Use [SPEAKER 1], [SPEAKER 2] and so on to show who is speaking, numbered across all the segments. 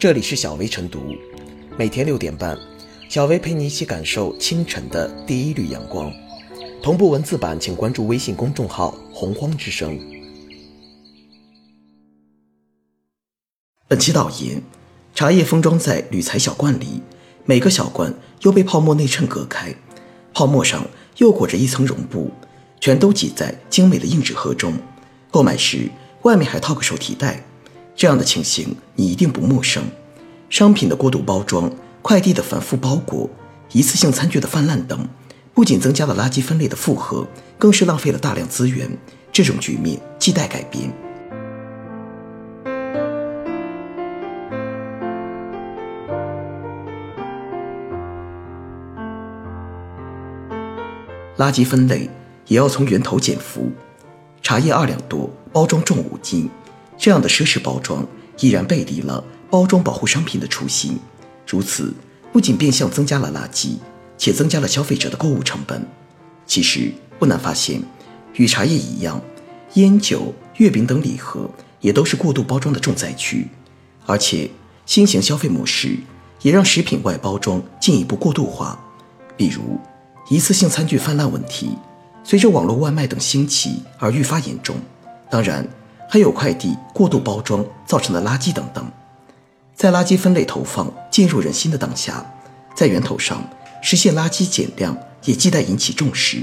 [SPEAKER 1] 这里是小薇晨读，每天六点半，小薇陪你一起感受清晨的第一缕阳光。同步文字版，请关注微信公众号“洪荒之声”。本期导言：茶叶封装在铝材小罐里，每个小罐又被泡沫内衬隔开，泡沫上又裹着一层绒布，全都挤在精美的硬纸盒中。购买时外面还套个手提袋。这样的情形你一定不陌生。商品的过度包装、快递的反复包裹、一次性餐具的泛滥等，不仅增加了垃圾分类的负荷，更是浪费了大量资源。这种局面亟待改变。垃圾分类也要从源头减负。茶叶二两多，包装重五斤。这样的奢侈包装依然背离了包装保护商品的初心，如此不仅变相增加了垃圾，且增加了消费者的购物成本。其实不难发现，与茶叶一样，烟酒、月饼等礼盒也都是过度包装的重灾区。而且新型消费模式也让食品外包装进一步过度化，比如一次性餐具泛滥问题，随着网络外卖等兴起而愈发严重。当然。还有快递过度包装造成的垃圾等等，在垃圾分类投放渐入人心的当下，在源头上实现垃圾减量也亟待引起重视，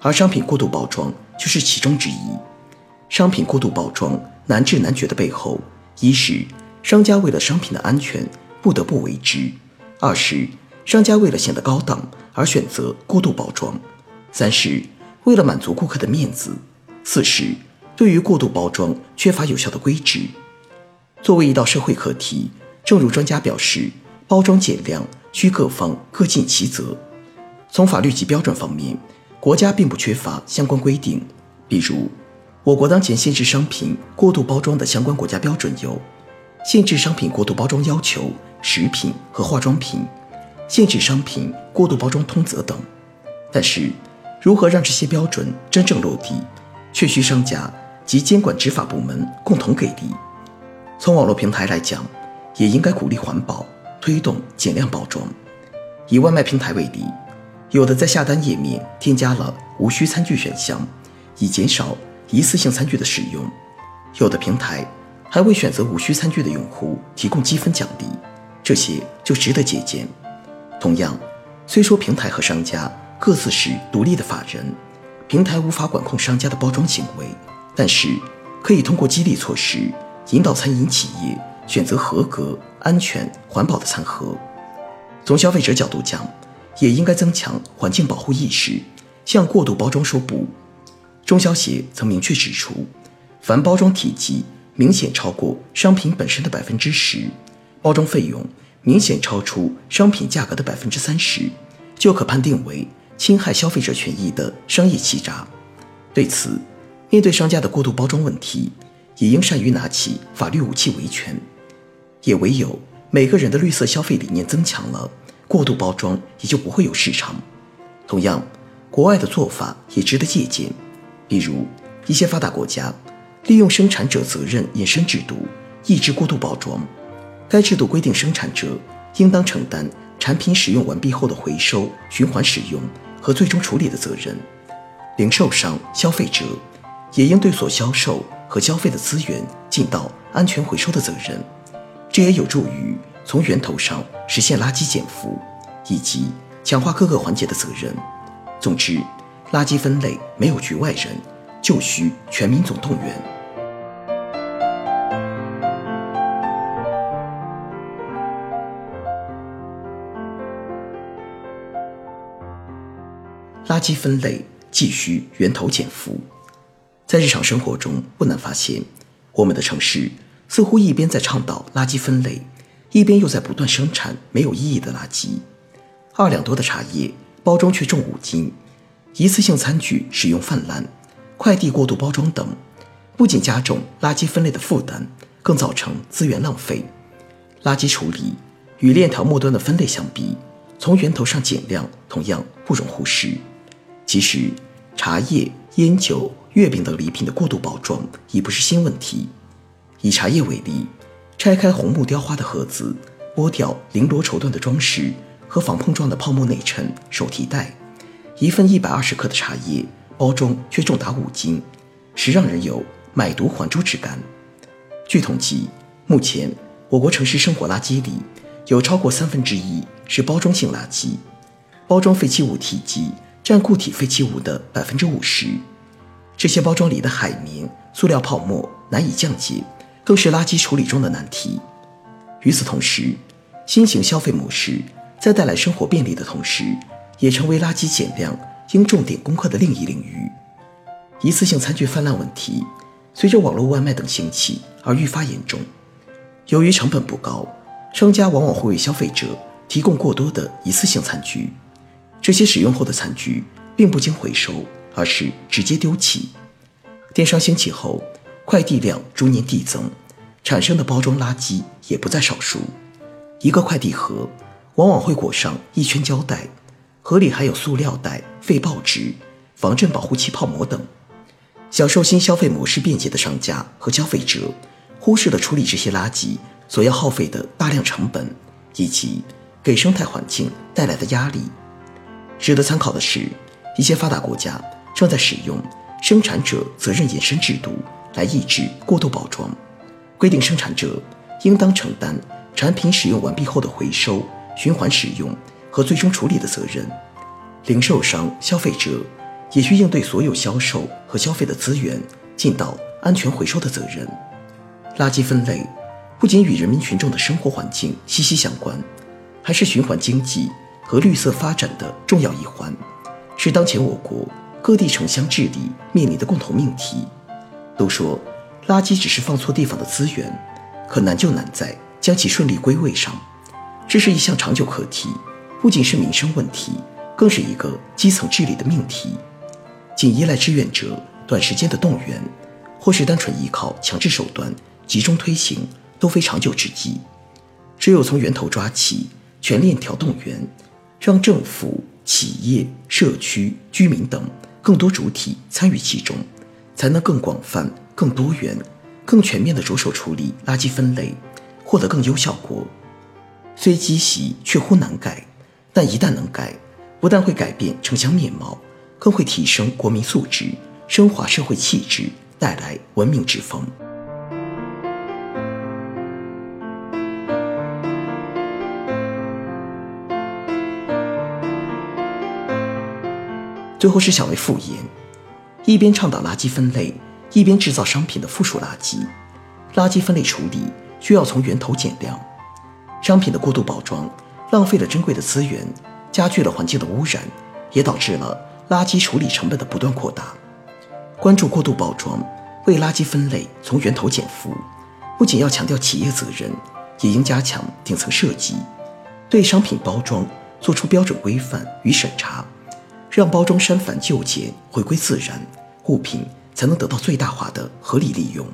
[SPEAKER 1] 而商品过度包装就是其中之一。商品过度包装难治难绝的背后，一是商家为了商品的安全不得不为之，二是商家为了显得高档而选择过度包装，三是为了满足顾客的面子，四是。对于过度包装缺乏有效的规制，作为一道社会课题，正如专家表示，包装减量需各方各尽其责。从法律及标准方面，国家并不缺乏相关规定，比如，我国当前限制商品过度包装的相关国家标准有《限制商品过度包装要求》《食品和化妆品》《限制商品过度包装通则》等。但是，如何让这些标准真正落地，却需商家。及监管执法部门共同给力。从网络平台来讲，也应该鼓励环保，推动减量包装。以外卖平台为例，有的在下单页面添加了无需餐具选项，以减少一次性餐具的使用；有的平台还为选择无需餐具的用户提供积分奖励，这些就值得借鉴。同样，虽说平台和商家各自是独立的法人，平台无法管控商家的包装行为。但是，可以通过激励措施，引导餐饮企业选择合格、安全、环保的餐盒。从消费者角度讲，也应该增强环境保护意识，向过度包装说不。中消协曾明确指出，凡包装体积明显超过商品本身的百分之十，包装费用明显超出商品价格的百分之三十，就可判定为侵害消费者权益的商业欺诈。对此，面对商家的过度包装问题，也应善于拿起法律武器维权。也唯有每个人的绿色消费理念增强了，过度包装也就不会有市场。同样，国外的做法也值得借鉴。比如，一些发达国家利用生产者责任衍生制度，抑制过度包装。该制度规定，生产者应当承担产品使用完毕后的回收、循环使用和最终处理的责任。零售商、消费者。也应对所销售和消费的资源尽到安全回收的责任，这也有助于从源头上实现垃圾减负，以及强化各个环节的责任。总之，垃圾分类没有局外人，就需全民总动员。垃圾分类既需源头减负。在日常生活中，不难发现，我们的城市似乎一边在倡导垃圾分类，一边又在不断生产没有意义的垃圾。二两多的茶叶包装却重五斤，一次性餐具使用泛滥，快递过度包装等，不仅加重垃圾分类的负担，更造成资源浪费。垃圾处理与链条末端的分类相比，从源头上减量同样不容忽视。其实，茶叶、烟酒。月饼等礼品的过度包装已不是新问题。以茶叶为例，拆开红木雕花的盒子，剥掉绫罗绸缎的装饰和防碰撞的泡沫内衬、手提袋，一份一百二十克的茶叶，包装却重达五斤，实让人有买椟还珠之感。据统计，目前我国城市生活垃圾里有超过三分之一是包装性垃圾，包装废弃物体积占固体废弃物的百分之五十。这些包装里的海绵、塑料泡沫难以降解，更是垃圾处理中的难题。与此同时，新型消费模式在带来生活便利的同时，也成为垃圾减量应重点攻克的另一领域。一次性餐具泛滥问题，随着网络外卖等兴起而愈发严重。由于成本不高，商家往往会为消费者提供过多的一次性餐具，这些使用后的餐具并不经回收。而是直接丢弃。电商兴起后，快递量逐年递增，产生的包装垃圾也不在少数。一个快递盒往往会裹上一圈胶带，盒里还有塑料袋、废报纸、防震保护气泡膜等。享受新消费模式便捷的商家和消费者，忽视了处理这些垃圾所要耗费的大量成本，以及给生态环境带来的压力。值得参考的是，一些发达国家。正在使用生产者责任延伸制度来抑制过度包装，规定生产者应当承担产品使用完毕后的回收、循环使用和最终处理的责任。零售商、消费者也需应对所有销售和消费的资源尽到安全回收的责任。垃圾分类不仅与人民群众的生活环境息息相关，还是循环经济和绿色发展的重要一环，是当前我国。各地城乡治理面临的共同命题，都说垃圾只是放错地方的资源，可难就难在将其顺利归位上。这是一项长久课题，不仅是民生问题，更是一个基层治理的命题。仅依赖志愿者短时间的动员，或是单纯依靠强制手段集中推行，都非长久之计。只有从源头抓起，全链条动员，让政府、企业、社区、居民等。更多主体参与其中，才能更广泛、更多元、更全面地着手处理垃圾分类，获得更优效果。虽积习却乎难改，但一旦能改，不但会改变城乡面貌，更会提升国民素质，升华社会气质，带来文明之风。最后是小为复言，一边倡导垃圾分类，一边制造商品的附属垃圾。垃圾分类处理需要从源头减量，商品的过度包装浪费了珍贵的资源，加剧了环境的污染，也导致了垃圾处理成本的不断扩大。关注过度包装，为垃圾分类从源头减负，不仅要强调企业责任，也应加强顶层设计，对商品包装做出标准规范与审查。让包装删繁就简，回归自然，物品才能得到最大化的合理利用。